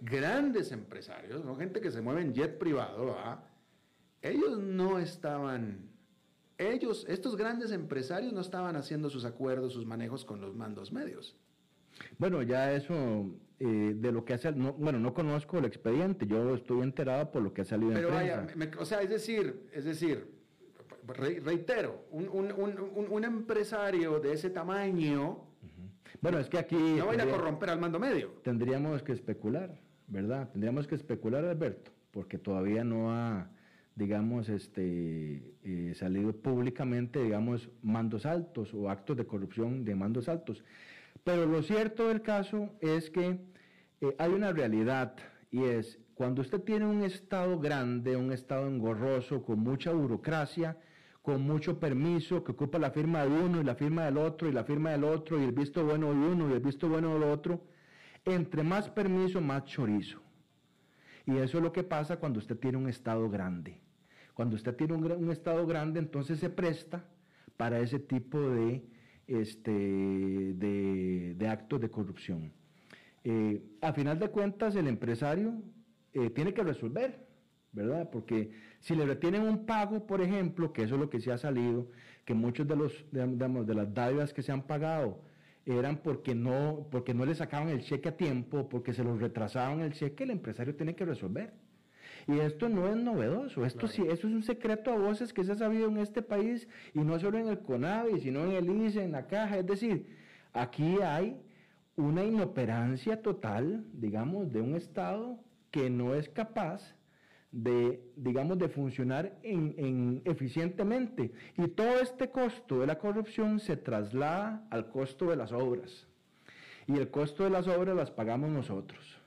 grandes empresarios, ¿no? gente que se mueve en jet privado, ellos no estaban, ellos, estos grandes empresarios no estaban haciendo sus acuerdos, sus manejos con los mandos medios. Bueno, ya eso eh, de lo que hace, no, bueno, no conozco el expediente, yo estoy enterado por lo que ha salido Pero en prensa. o sea, es decir, es decir, reitero, un, empresario de ese tamaño, bueno, es que aquí no va a corromper al mando medio. Tendríamos que especular, ¿verdad? Tendríamos que especular, Alberto, porque todavía no ha, digamos, este, eh, salido públicamente, digamos, mandos altos o actos de corrupción de mandos altos. Pero lo cierto del caso es que eh, hay una realidad y es cuando usted tiene un Estado grande, un Estado engorroso, con mucha burocracia, con mucho permiso, que ocupa la firma de uno y la firma del otro y la firma del otro y el visto bueno de uno y el visto bueno del otro, entre más permiso, más chorizo. Y eso es lo que pasa cuando usted tiene un Estado grande. Cuando usted tiene un, Estado grande, entonces se presta para ese tipo de, este, de actos de corrupción. Eh, a final de cuentas el empresario eh, tiene que resolver, ¿verdad? Porque si le retienen un pago, por ejemplo, que eso es lo que se ha salido, que muchos de los de las dádivas que se han pagado eran porque no porque no le sacaban el cheque a tiempo, porque se los retrasaban el cheque, el empresario tiene que resolver. Y esto no es novedoso, esto sí, eso es un secreto a voces que se ha sabido en este país y no solo en el CONAVI, sino en el ICE, en la caja, es decir, aquí hay una inoperancia total, digamos, de un Estado que no es capaz de, digamos, de funcionar en, eficientemente. Y todo este costo de la corrupción se traslada al costo de las obras. Y el costo de las obras las pagamos nosotros.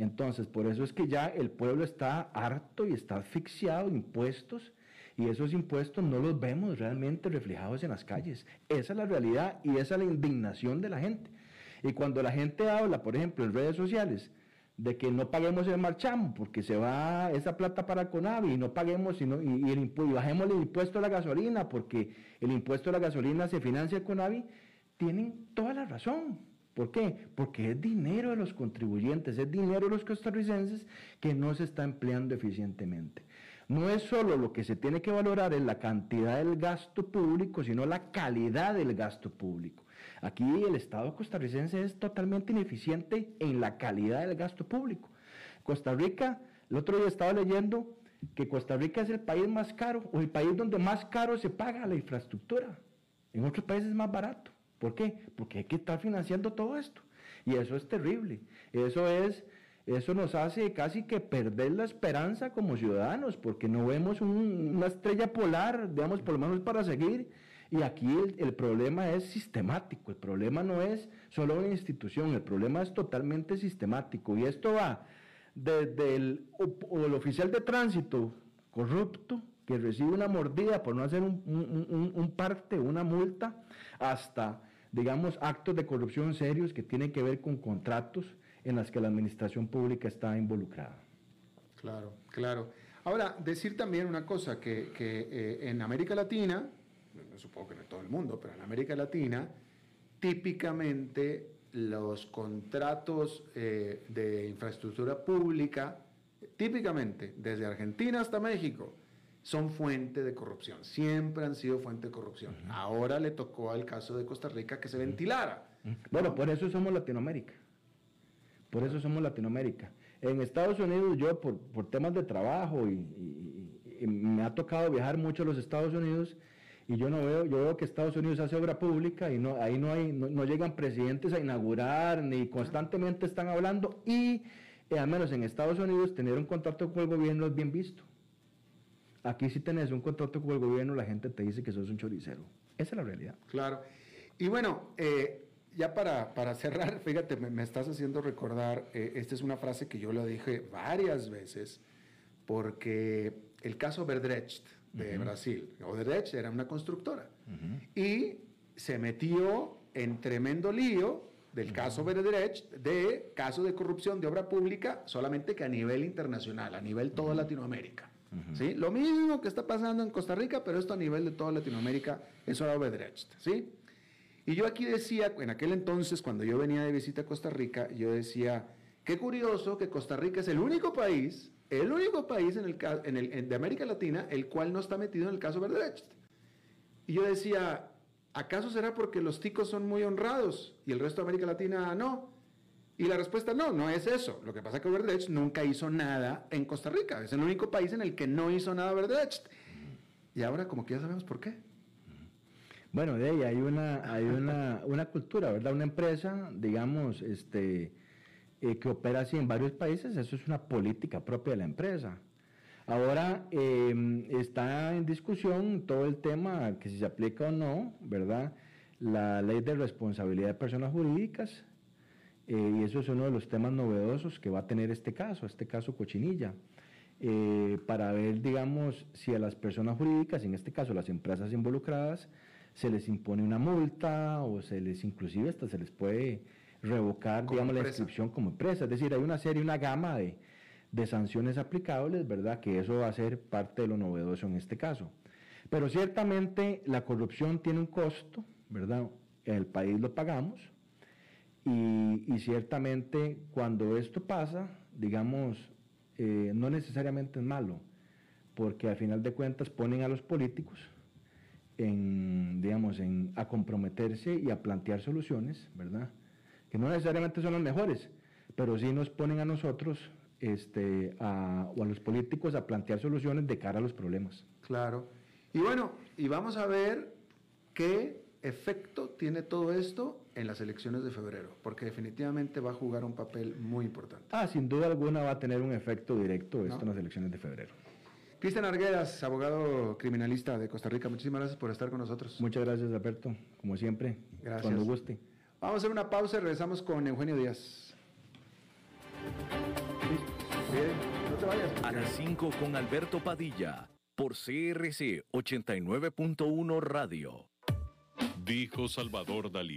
Entonces, por eso es que ya el pueblo está harto y está asfixiado de impuestos y esos impuestos no los vemos realmente reflejados en las calles. Esa es la realidad y esa es la indignación de la gente. Y cuando la gente habla, por ejemplo, en redes sociales, de que no paguemos el marchamo porque se va esa plata para Conavi y no paguemos sino, y, y, el, bajemos el impuesto a la gasolina porque el impuesto a la gasolina se financia con Conavi, tienen toda la razón. ¿Por qué? Porque es dinero de los contribuyentes, es dinero de los costarricenses que no se está empleando eficientemente. No es solo lo que se tiene que valorar en la cantidad del gasto público, sino la calidad del gasto público. Aquí el Estado costarricense es totalmente ineficiente en la calidad del gasto público. Costa Rica, el otro día estaba leyendo que Costa Rica es el país más caro o el país donde más caro se paga la infraestructura. En otros países es más barato. ¿Por qué? Porque hay que estar financiando todo esto. Y eso es terrible. Eso es, eso nos hace casi que perder la esperanza como ciudadanos, porque no vemos una estrella polar, digamos, por lo menos para seguir y aquí el, problema es sistemático, el problema no es solo una institución, el problema es totalmente sistemático. Y esto va desde el, oficial de tránsito corrupto que recibe una mordida por no hacer un, un, parte, una multa, hasta, digamos, actos de corrupción serios que tienen que ver con contratos en los que la administración pública está involucrada. Claro, claro. Ahora, decir también una cosa, que, eh, en América Latina, supongo que en todo el mundo, pero en América Latina, típicamente los contratos eh, de infraestructura pública típicamente, desde Argentina hasta México, son fuente de corrupción. Siempre han sido fuente de corrupción. Ahora le tocó al caso de Costa Rica que se ventilara. Bueno, por eso somos Latinoamérica. Por eso somos Latinoamérica. En Estados Unidos, yo por, temas de trabajo y, me ha tocado viajar mucho a los Estados Unidos y yo no veo, yo veo que Estados Unidos hace obra pública y no, ahí no hay, no, llegan presidentes a inaugurar ni constantemente están hablando y eh, al menos en Estados Unidos tener un contrato con el gobierno es bien visto. Aquí si tenés un contrato con el gobierno la gente te dice que sos un choricero. Esa es la realidad. Claro. Y bueno, eh, ya para, para, cerrar, fíjate, me, estás haciendo recordar, eh, esta es una frase que yo lo dije varias veces, porque el caso Verdrecht de Brasil, Odebrecht era una constructora, y se metió en tremendo lío del caso Verdrecht, de caso de corrupción de obra pública, solamente que a nivel internacional, a nivel toda Latinoamérica. ¿Sí? Lo mismo que está pasando en Costa Rica, pero esto a nivel de toda Latinoamérica, eso era Odebrecht. ¿sí? Y yo aquí decía, en aquel entonces, cuando yo venía de visita a Costa Rica, yo decía, qué curioso que Costa Rica es el único país, el único país en el, en de América Latina, el cual no está metido en el caso Verdrecht. Y yo decía, ¿acaso será porque los ticos son muy honrados y el resto de América Latina no? Y la respuesta no, no es eso. Lo que pasa es que Verdrecht nunca hizo nada en Costa Rica. Es el único país en el que no hizo nada Verdrecht. Y ahora como que ya sabemos por qué. Bueno, de ahí hay una, hay una, una cultura, ¿verdad? Una empresa, digamos, este, eh, que opera así en varios países, eso es una política propia de la empresa. Ahora em, está en discusión todo el tema que si se aplica o no, ¿verdad? La ley de responsabilidad de personas jurídicas, eh, y eso es uno de los temas novedosos que va a tener este caso, este caso Cochinilla, eh, para ver, digamos, si a las personas jurídicas, en este caso las empresas involucradas, se les impone una multa o se les inclusive hasta se les puede revocar, digamos, la inscripción como empresa. Es decir, hay una serie, una gama de, de sanciones aplicables, ¿verdad? Que eso va a ser parte de lo novedoso en este caso. Pero ciertamente la corrupción tiene un costo, ¿verdad? En el país lo pagamos y, ciertamente cuando esto pasa, digamos, eh, no necesariamente es malo, porque al final de cuentas ponen a los políticos en, digamos, en, a comprometerse y a plantear soluciones, ¿verdad? Que no necesariamente son las mejores, pero sí nos ponen a nosotros este, o a los políticos a plantear soluciones de cara a los problemas. Claro. Y bueno, y vamos a ver qué efecto tiene todo esto en las elecciones de febrero, porque definitivamente va a jugar un papel muy importante. Ah, sin duda alguna va a tener un efecto directo esto en las elecciones de febrero. Cristian Arguedas, abogado criminalista de Costa Rica, muchísimas gracias por estar con nosotros. Muchas gracias, Alberto, como siempre. Gracias. Cuando guste. Vamos a hacer una pausa y regresamos con Eugenio Díaz. no te vayas. A las 5 con Alberto Padilla, por CRC 89.1 Radio. Dijo Salvador Dalí.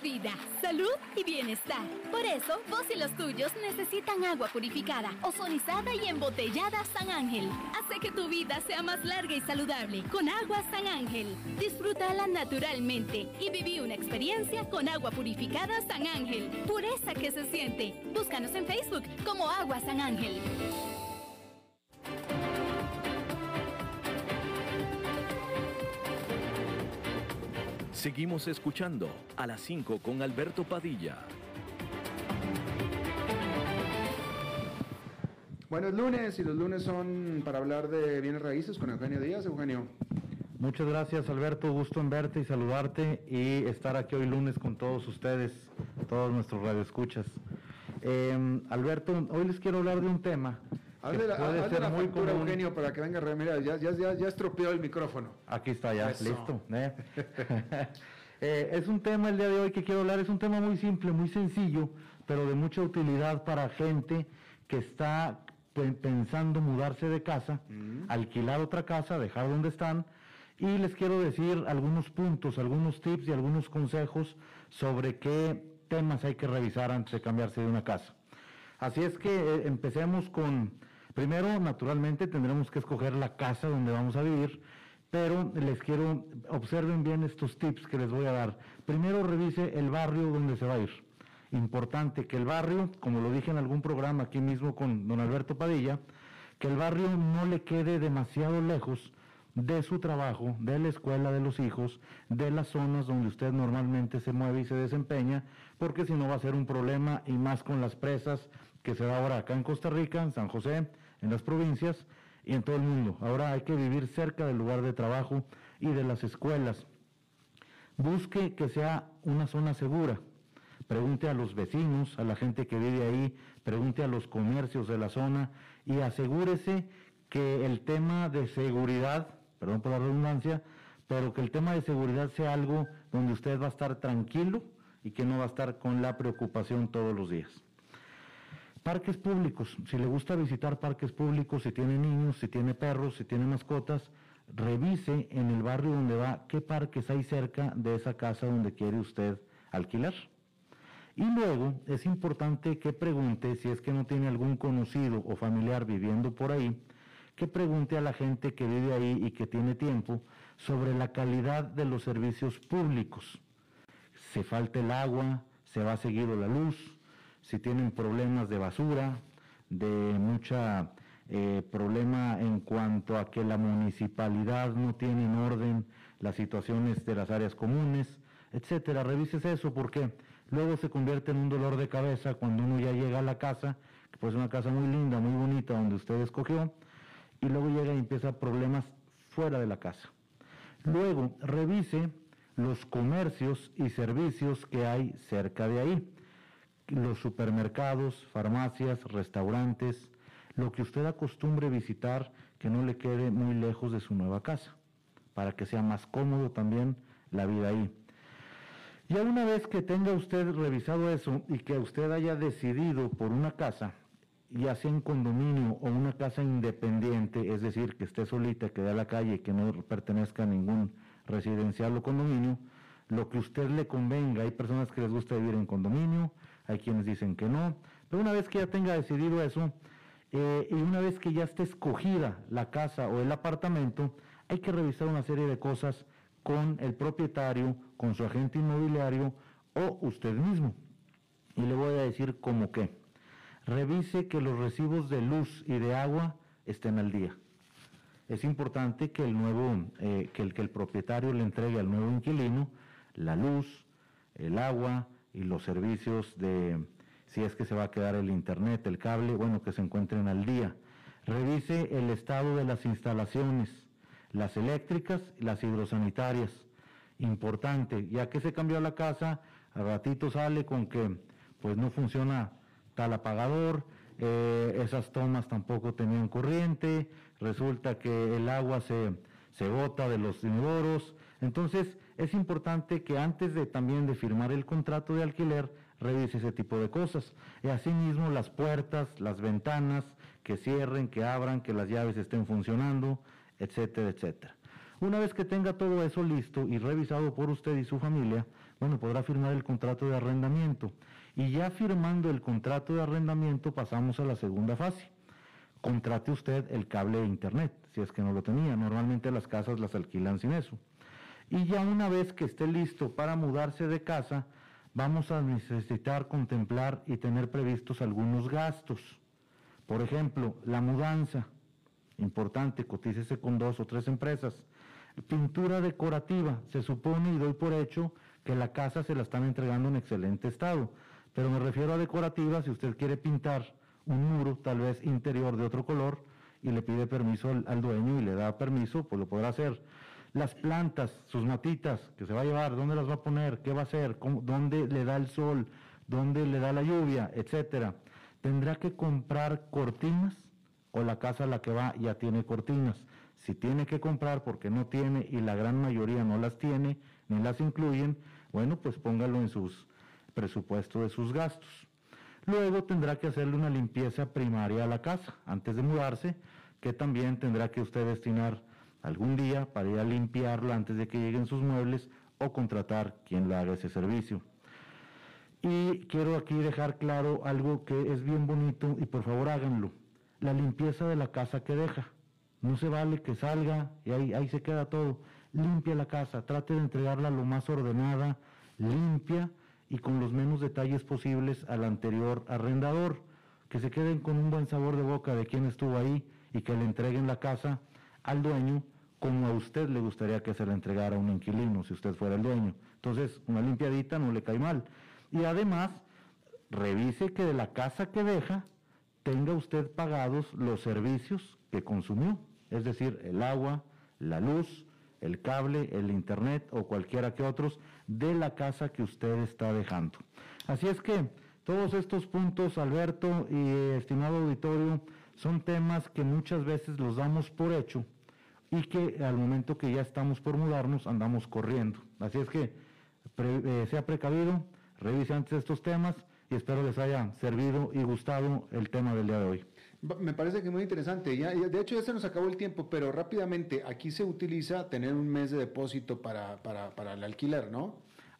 vida, salud y bienestar. Por eso, vos y los tuyos necesitan agua purificada, ozonizada y embotellada San Ángel. Hace que tu vida sea más larga y saludable con agua San Ángel. Disfrútala naturalmente y viví una experiencia con agua purificada San Ángel. Pureza que se siente. Búscanos en Facebook como Agua San Ángel. Seguimos escuchando a las 5 con Alberto Padilla. Buenos lunes y los lunes son para hablar de bienes raíces con Eugenio Díaz. Eugenio. Muchas gracias Alberto, gusto en verte y saludarte y estar aquí hoy lunes con todos ustedes, todos nuestros radioescuchas. Eh, Alberto, hoy les quiero hablar de un tema Hazle la, hazle la muy común. Eugenio, para que venga. Mira, ya, ya, ya, ya estropeó el micrófono. Aquí está, ya, listo. ¿eh? eh, es un tema el día de hoy que quiero hablar, es un tema muy simple, muy sencillo, pero de mucha utilidad para gente que está pensando mudarse de casa, mm. alquilar otra casa, dejar donde están y les quiero decir algunos puntos, algunos tips y algunos consejos sobre qué temas hay que revisar antes de cambiarse de una casa. Así es que eh, empecemos con, primero naturalmente tendremos que escoger la casa donde vamos a vivir, pero les quiero, observen bien estos tips que les voy a dar. Primero revise el barrio donde se va a ir. Importante que el barrio, como lo dije en algún programa aquí mismo con don Alberto Padilla, que el barrio no le quede demasiado lejos de su trabajo, de la escuela de los hijos, de las zonas donde usted normalmente se mueve y se desempeña, porque si no va a ser un problema y más con las presas que se da ahora acá en Costa Rica, en San José, en las provincias y en todo el mundo. Ahora hay que vivir cerca del lugar de trabajo y de las escuelas. Busque que sea una zona segura. Pregunte a los vecinos, a la gente que vive ahí, pregunte a los comercios de la zona y asegúrese que el tema de seguridad perdón por la redundancia, pero que el tema de seguridad sea algo donde usted va a estar tranquilo y que no va a estar con la preocupación todos los días. Parques públicos, si le gusta visitar parques públicos, si tiene niños, si tiene perros, si tiene mascotas, revise en el barrio donde va qué parques hay cerca de esa casa donde quiere usted alquilar. Y luego es importante que pregunte si es que no tiene algún conocido o familiar viviendo por ahí, que pregunte a la gente que vive ahí y que tiene tiempo sobre la calidad de los servicios públicos. Se falta el agua, se va seguido la luz, si tienen problemas de basura, de mucha eh, problema en cuanto a que la municipalidad no tiene en orden las situaciones de las áreas comunes, etcétera. Revises eso porque luego se convierte en un dolor de cabeza cuando uno ya llega a la casa, que pues es una casa muy linda, muy bonita, donde usted escogió, y luego llega y empieza problemas fuera de la casa. Luego, revise los comercios y servicios que hay cerca de ahí. Los supermercados, farmacias, restaurantes, lo que usted acostumbre visitar que no le quede muy lejos de su nueva casa, para que sea más cómodo también la vida ahí. Ya una vez que tenga usted revisado eso y que usted haya decidido por una casa, ya sea en condominio o una casa independiente, es decir, que esté solita, que dé a la calle que no pertenezca a ningún residencial o condominio, lo que usted le convenga. Hay personas que les gusta vivir en condominio, hay quienes dicen que no, pero una vez que ya tenga decidido eso, eh, y una vez que ya esté escogida la casa o el apartamento, hay que revisar una serie de cosas con el propietario, con su agente inmobiliario o usted mismo. Y le voy a decir cómo qué revise que los recibos de luz y de agua estén al día. Es importante que el nuevo, eh, que el propietario le entregue al nuevo inquilino la luz, el agua y los servicios de, si es que se va a quedar el internet, el cable, bueno, que se encuentren al día. Revise el estado de las instalaciones, las eléctricas y las hidrosanitarias. Importante, ya que se cambió la casa, a ratito sale con que pues no funciona tal apagador, eh, esas tomas tampoco tenían corriente, resulta que el agua se, se bota de los inodoros. Entonces, es importante que antes de también de firmar el contrato de alquiler, revise ese tipo de cosas. Y asimismo, las puertas, las ventanas, que cierren, que abran, que las llaves estén funcionando, etcétera, etcétera. Una vez que tenga todo eso listo y revisado por usted y su familia, bueno, podrá firmar el contrato de arrendamiento. Y ya firmando el contrato de arrendamiento pasamos a la segunda fase. Contrate usted el cable de internet, si es que no lo tenía. Normalmente las casas las alquilan sin eso. Y ya una vez que esté listo para mudarse de casa, vamos a necesitar contemplar y tener previstos algunos gastos. Por ejemplo, la mudanza. Importante, cotícese con dos o tres empresas. Pintura decorativa. Se supone y doy por hecho que la casa se la están entregando en excelente estado. Pero me refiero a decorativa, si usted quiere pintar un muro, tal vez interior de otro color, y le pide permiso al, dueño y le da permiso, pues lo podrá hacer. Las plantas, sus matitas que se va a llevar, ¿dónde las va a poner? ¿Qué va a hacer? ¿Dónde le da el sol? ¿Dónde le da la lluvia? Etcétera. Tendrá que comprar cortinas o la casa a la que va ya tiene cortinas. Si tiene que comprar porque no tiene y la gran mayoría no las tiene ni las incluyen, bueno, pues póngalo en sus presupuesto de sus gastos. Luego tendrá que hacerle una limpieza primaria a la casa antes de mudarse, que también tendrá que usted destinar algún día para ir a limpiarlo antes de que lleguen sus muebles o contratar quien le haga ese servicio. Y quiero aquí dejar claro algo que es bien bonito y por favor háganlo. La limpieza de la casa que deja. No se vale que salga y ahí, ahí se queda todo. Limpia la casa, trate de entregarla lo más ordenada, limpia y con los menos detalles posibles al anterior arrendador. Que se queden con un buen sabor de boca de quien estuvo ahí y que le entreguen la casa al dueño como a usted le gustaría que se le entregara a un inquilino si usted fuera el dueño. Entonces, una limpiadita no le cae mal. Y además, revise que de la casa que deja tenga usted pagados los servicios que consumió, es decir, el agua, la luz, el cable, el internet o cualquiera que otros de la casa que usted está dejando. Así es que todos estos puntos, Alberto y estimado auditorio, son temas que muchas veces los damos por hecho y que al momento que ya estamos por mudarnos andamos corriendo. Así es que eh, sea precavido, revise antes estos temas y espero les haya servido y gustado el tema del día de hoy. Me parece que muy interesante. Ya, de hecho, ya se nos acabó el tiempo, pero rápidamente, aquí se utiliza tener un mes de depósito para, para, para el alquiler, ¿no?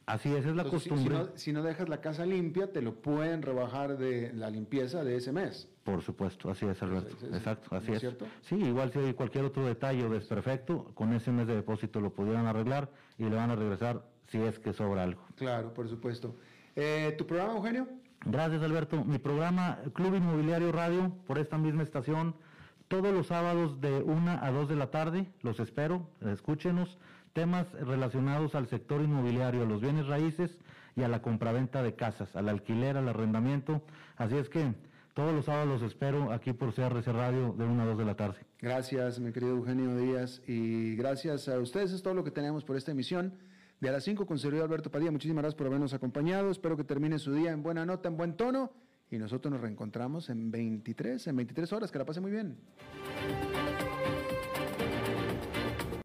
Así es, es la costumbre. Si, no, dejas la casa limpia, te lo pueden rebajar de la limpieza de ese mes. Por supuesto, así es, Alberto. Exacto, así es. Cierto? Sí, igual si hay cualquier otro detalle o desperfecto, con ese mes de depósito lo pudieran arreglar y le van a regresar si es que sobra algo. Claro, por supuesto. Eh, ¿Tu programa, Eugenio? Gracias, Alberto. Mi programa Club Inmobiliario Radio, por esta misma estación, todos los sábados de 1 a 2 de la tarde. Los espero, escúchenos. Temas relacionados al sector inmobiliario, a los bienes raíces y a la compraventa de casas, al alquiler, al arrendamiento. Así es que todos los sábados los espero aquí por CRC Radio de 1 a 2 de la tarde. Gracias, mi querido Eugenio Díaz. Y gracias a ustedes. Es todo lo que tenemos por esta emisión de a las 5 con Alberto Padilla. Muchísimas gracias por habernos acompañado. Espero que termine su día en buena nota, en buen tono. Y nosotros nos reencontramos en 23, en 23 horas. Que la pase muy bien.